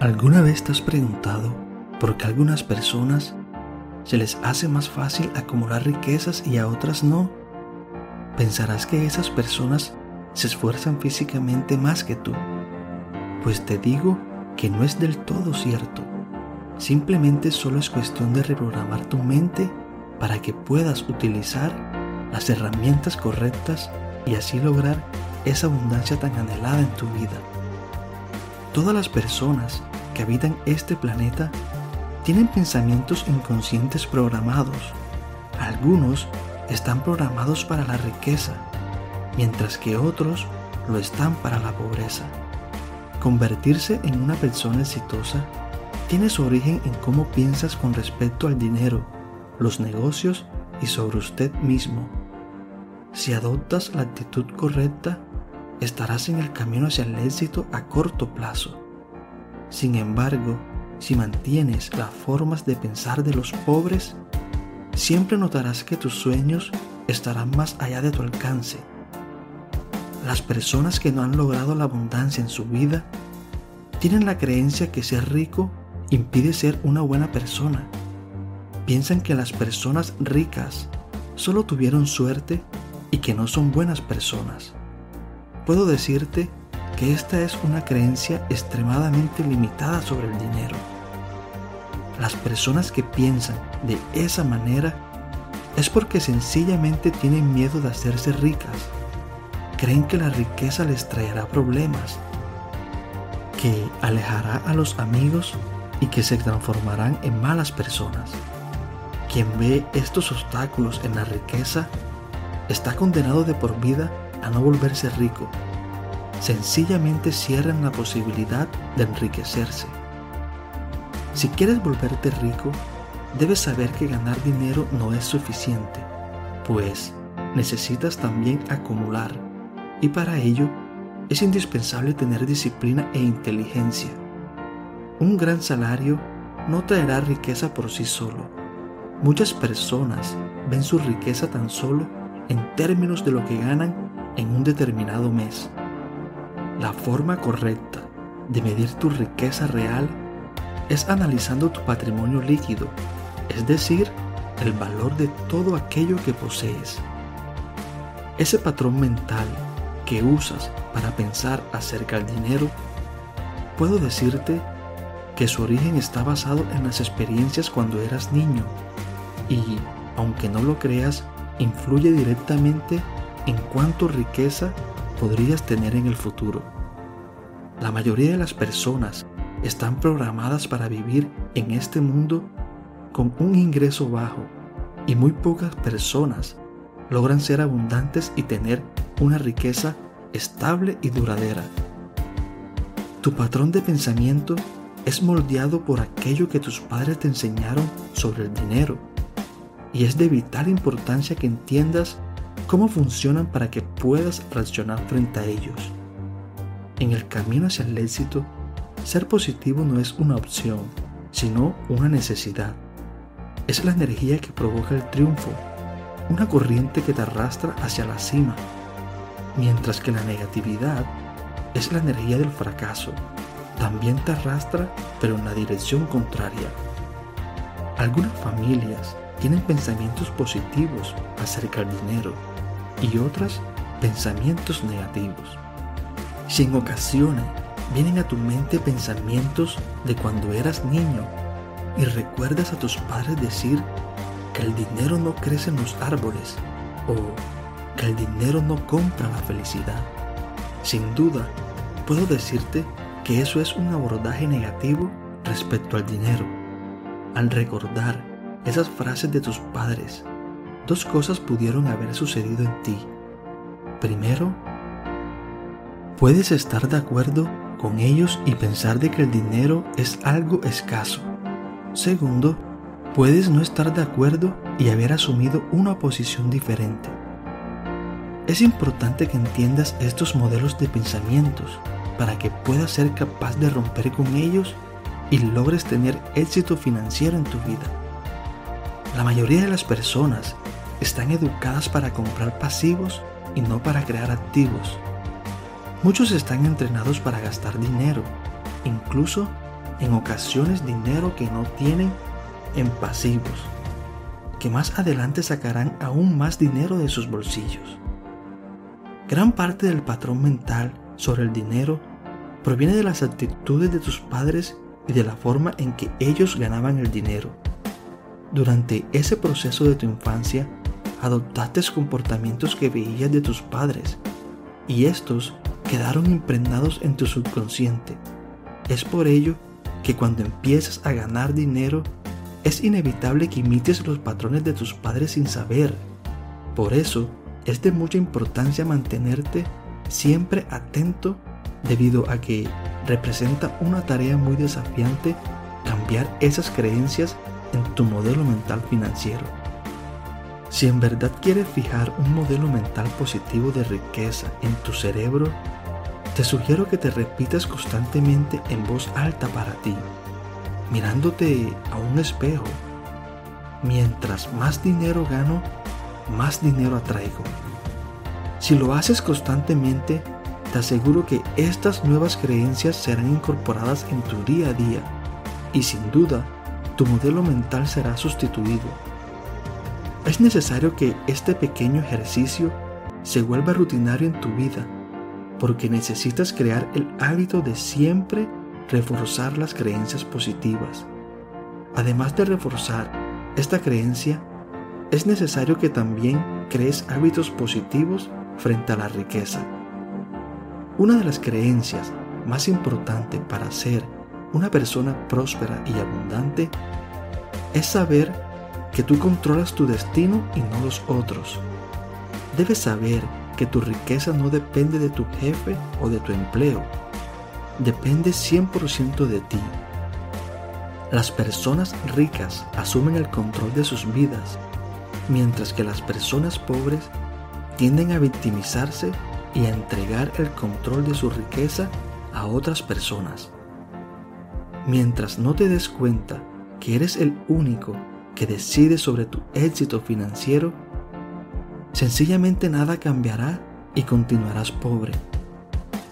¿Alguna vez te has preguntado por qué a algunas personas se les hace más fácil acumular riquezas y a otras no? Pensarás que esas personas se esfuerzan físicamente más que tú. Pues te digo que no es del todo cierto. Simplemente solo es cuestión de reprogramar tu mente para que puedas utilizar las herramientas correctas y así lograr esa abundancia tan anhelada en tu vida. Todas las personas que habitan este planeta tienen pensamientos inconscientes programados. Algunos están programados para la riqueza, mientras que otros lo están para la pobreza. Convertirse en una persona exitosa tiene su origen en cómo piensas con respecto al dinero, los negocios y sobre usted mismo. Si adoptas la actitud correcta, estarás en el camino hacia el éxito a corto plazo. Sin embargo, si mantienes las formas de pensar de los pobres, siempre notarás que tus sueños estarán más allá de tu alcance. Las personas que no han logrado la abundancia en su vida tienen la creencia que ser rico impide ser una buena persona. Piensan que las personas ricas solo tuvieron suerte y que no son buenas personas. Puedo decirte que esta es una creencia extremadamente limitada sobre el dinero. Las personas que piensan de esa manera es porque sencillamente tienen miedo de hacerse ricas. Creen que la riqueza les traerá problemas, que alejará a los amigos y que se transformarán en malas personas. Quien ve estos obstáculos en la riqueza está condenado de por vida a no volverse rico sencillamente cierran la posibilidad de enriquecerse. Si quieres volverte rico, debes saber que ganar dinero no es suficiente, pues necesitas también acumular y para ello es indispensable tener disciplina e inteligencia. Un gran salario no traerá riqueza por sí solo. Muchas personas ven su riqueza tan solo en términos de lo que ganan en un determinado mes. La forma correcta de medir tu riqueza real es analizando tu patrimonio líquido, es decir, el valor de todo aquello que posees. Ese patrón mental que usas para pensar acerca del dinero, puedo decirte que su origen está basado en las experiencias cuando eras niño y, aunque no lo creas, influye directamente en cuánto riqueza podrías tener en el futuro. La mayoría de las personas están programadas para vivir en este mundo con un ingreso bajo y muy pocas personas logran ser abundantes y tener una riqueza estable y duradera. Tu patrón de pensamiento es moldeado por aquello que tus padres te enseñaron sobre el dinero y es de vital importancia que entiendas cómo funcionan para que puedas reaccionar frente a ellos. En el camino hacia el éxito, ser positivo no es una opción, sino una necesidad. Es la energía que provoca el triunfo, una corriente que te arrastra hacia la cima. Mientras que la negatividad es la energía del fracaso, también te arrastra pero en la dirección contraria. Algunas familias tienen pensamientos positivos acerca del dinero y otras pensamientos negativos. Si en ocasiones vienen a tu mente pensamientos de cuando eras niño y recuerdas a tus padres decir que el dinero no crece en los árboles o que el dinero no compra la felicidad. Sin duda, puedo decirte que eso es un abordaje negativo respecto al dinero. Al recordar esas frases de tus padres, dos cosas pudieron haber sucedido en ti. Primero, puedes estar de acuerdo con ellos y pensar de que el dinero es algo escaso. Segundo, puedes no estar de acuerdo y haber asumido una posición diferente. Es importante que entiendas estos modelos de pensamientos para que puedas ser capaz de romper con ellos y logres tener éxito financiero en tu vida. La mayoría de las personas están educadas para comprar pasivos y no para crear activos. Muchos están entrenados para gastar dinero, incluso en ocasiones dinero que no tienen en pasivos, que más adelante sacarán aún más dinero de sus bolsillos. Gran parte del patrón mental sobre el dinero proviene de las actitudes de tus padres y de la forma en que ellos ganaban el dinero. Durante ese proceso de tu infancia, adoptaste comportamientos que veías de tus padres y estos quedaron impregnados en tu subconsciente. Es por ello que cuando empiezas a ganar dinero, es inevitable que imites los patrones de tus padres sin saber. Por eso, es de mucha importancia mantenerte siempre atento debido a que representa una tarea muy desafiante cambiar esas creencias en tu modelo mental financiero. Si en verdad quieres fijar un modelo mental positivo de riqueza en tu cerebro, te sugiero que te repitas constantemente en voz alta para ti, mirándote a un espejo. Mientras más dinero gano, más dinero atraigo. Si lo haces constantemente, te aseguro que estas nuevas creencias serán incorporadas en tu día a día y sin duda tu modelo mental será sustituido. Es necesario que este pequeño ejercicio se vuelva rutinario en tu vida porque necesitas crear el hábito de siempre reforzar las creencias positivas. Además de reforzar esta creencia, es necesario que también crees hábitos positivos frente a la riqueza. Una de las creencias más importantes para ser una persona próspera y abundante es saber que tú controlas tu destino y no los otros. Debes saber que tu riqueza no depende de tu jefe o de tu empleo, depende 100% de ti. Las personas ricas asumen el control de sus vidas, mientras que las personas pobres tienden a victimizarse y a entregar el control de su riqueza a otras personas. Mientras no te des cuenta que eres el único que decide sobre tu éxito financiero, sencillamente nada cambiará y continuarás pobre.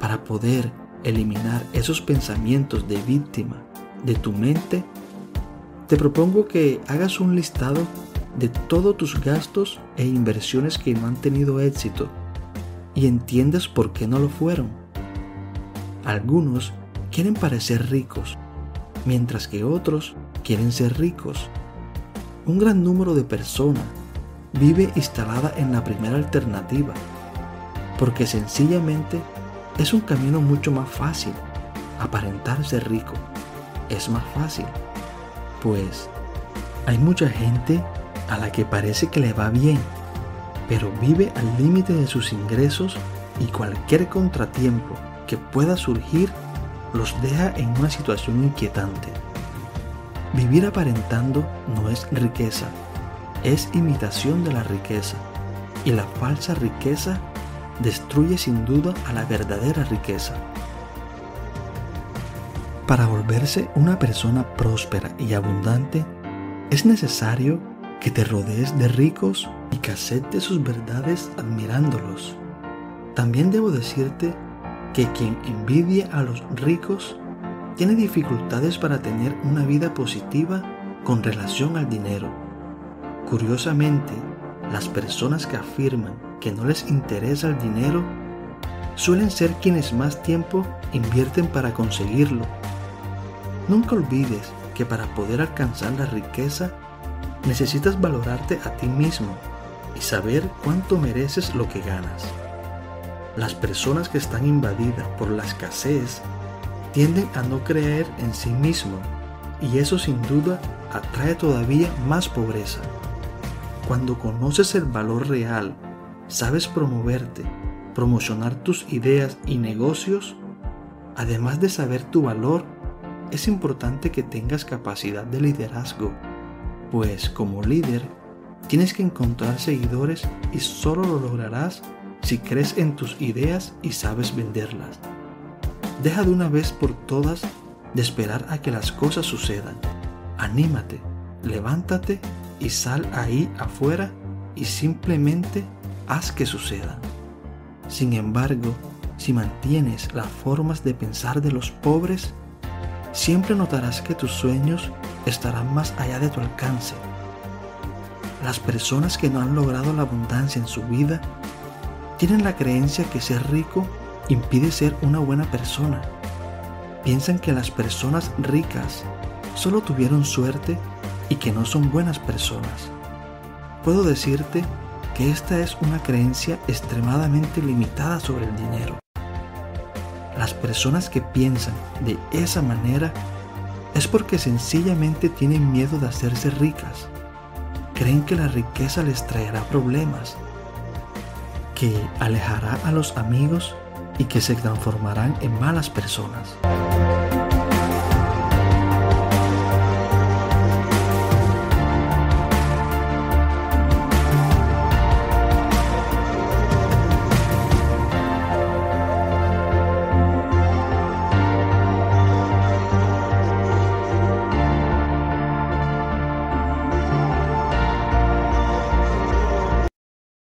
Para poder eliminar esos pensamientos de víctima de tu mente, te propongo que hagas un listado de todos tus gastos e inversiones que no han tenido éxito y entiendas por qué no lo fueron. Algunos quieren parecer ricos, mientras que otros quieren ser ricos. Un gran número de personas vive instalada en la primera alternativa, porque sencillamente es un camino mucho más fácil. Aparentar ser rico es más fácil, pues hay mucha gente a la que parece que le va bien, pero vive al límite de sus ingresos y cualquier contratiempo que pueda surgir los deja en una situación inquietante. Vivir aparentando no es riqueza, es imitación de la riqueza, y la falsa riqueza destruye sin duda a la verdadera riqueza. Para volverse una persona próspera y abundante, es necesario que te rodees de ricos y que aceptes sus verdades admirándolos. También debo decirte que quien envidia a los ricos tiene dificultades para tener una vida positiva con relación al dinero. Curiosamente, las personas que afirman que no les interesa el dinero suelen ser quienes más tiempo invierten para conseguirlo. Nunca olvides que para poder alcanzar la riqueza necesitas valorarte a ti mismo y saber cuánto mereces lo que ganas. Las personas que están invadidas por la escasez tienden a no creer en sí mismo y eso sin duda atrae todavía más pobreza. Cuando conoces el valor real, sabes promoverte, promocionar tus ideas y negocios, además de saber tu valor, es importante que tengas capacidad de liderazgo, pues como líder tienes que encontrar seguidores y solo lo lograrás si crees en tus ideas y sabes venderlas. Deja de una vez por todas de esperar a que las cosas sucedan. Anímate, levántate y sal ahí afuera y simplemente haz que sucedan. Sin embargo, si mantienes las formas de pensar de los pobres, siempre notarás que tus sueños estarán más allá de tu alcance. Las personas que no han logrado la abundancia en su vida tienen la creencia que ser rico impide ser una buena persona. Piensan que las personas ricas solo tuvieron suerte y que no son buenas personas. Puedo decirte que esta es una creencia extremadamente limitada sobre el dinero. Las personas que piensan de esa manera es porque sencillamente tienen miedo de hacerse ricas. Creen que la riqueza les traerá problemas, que alejará a los amigos y que se transformarán en malas personas.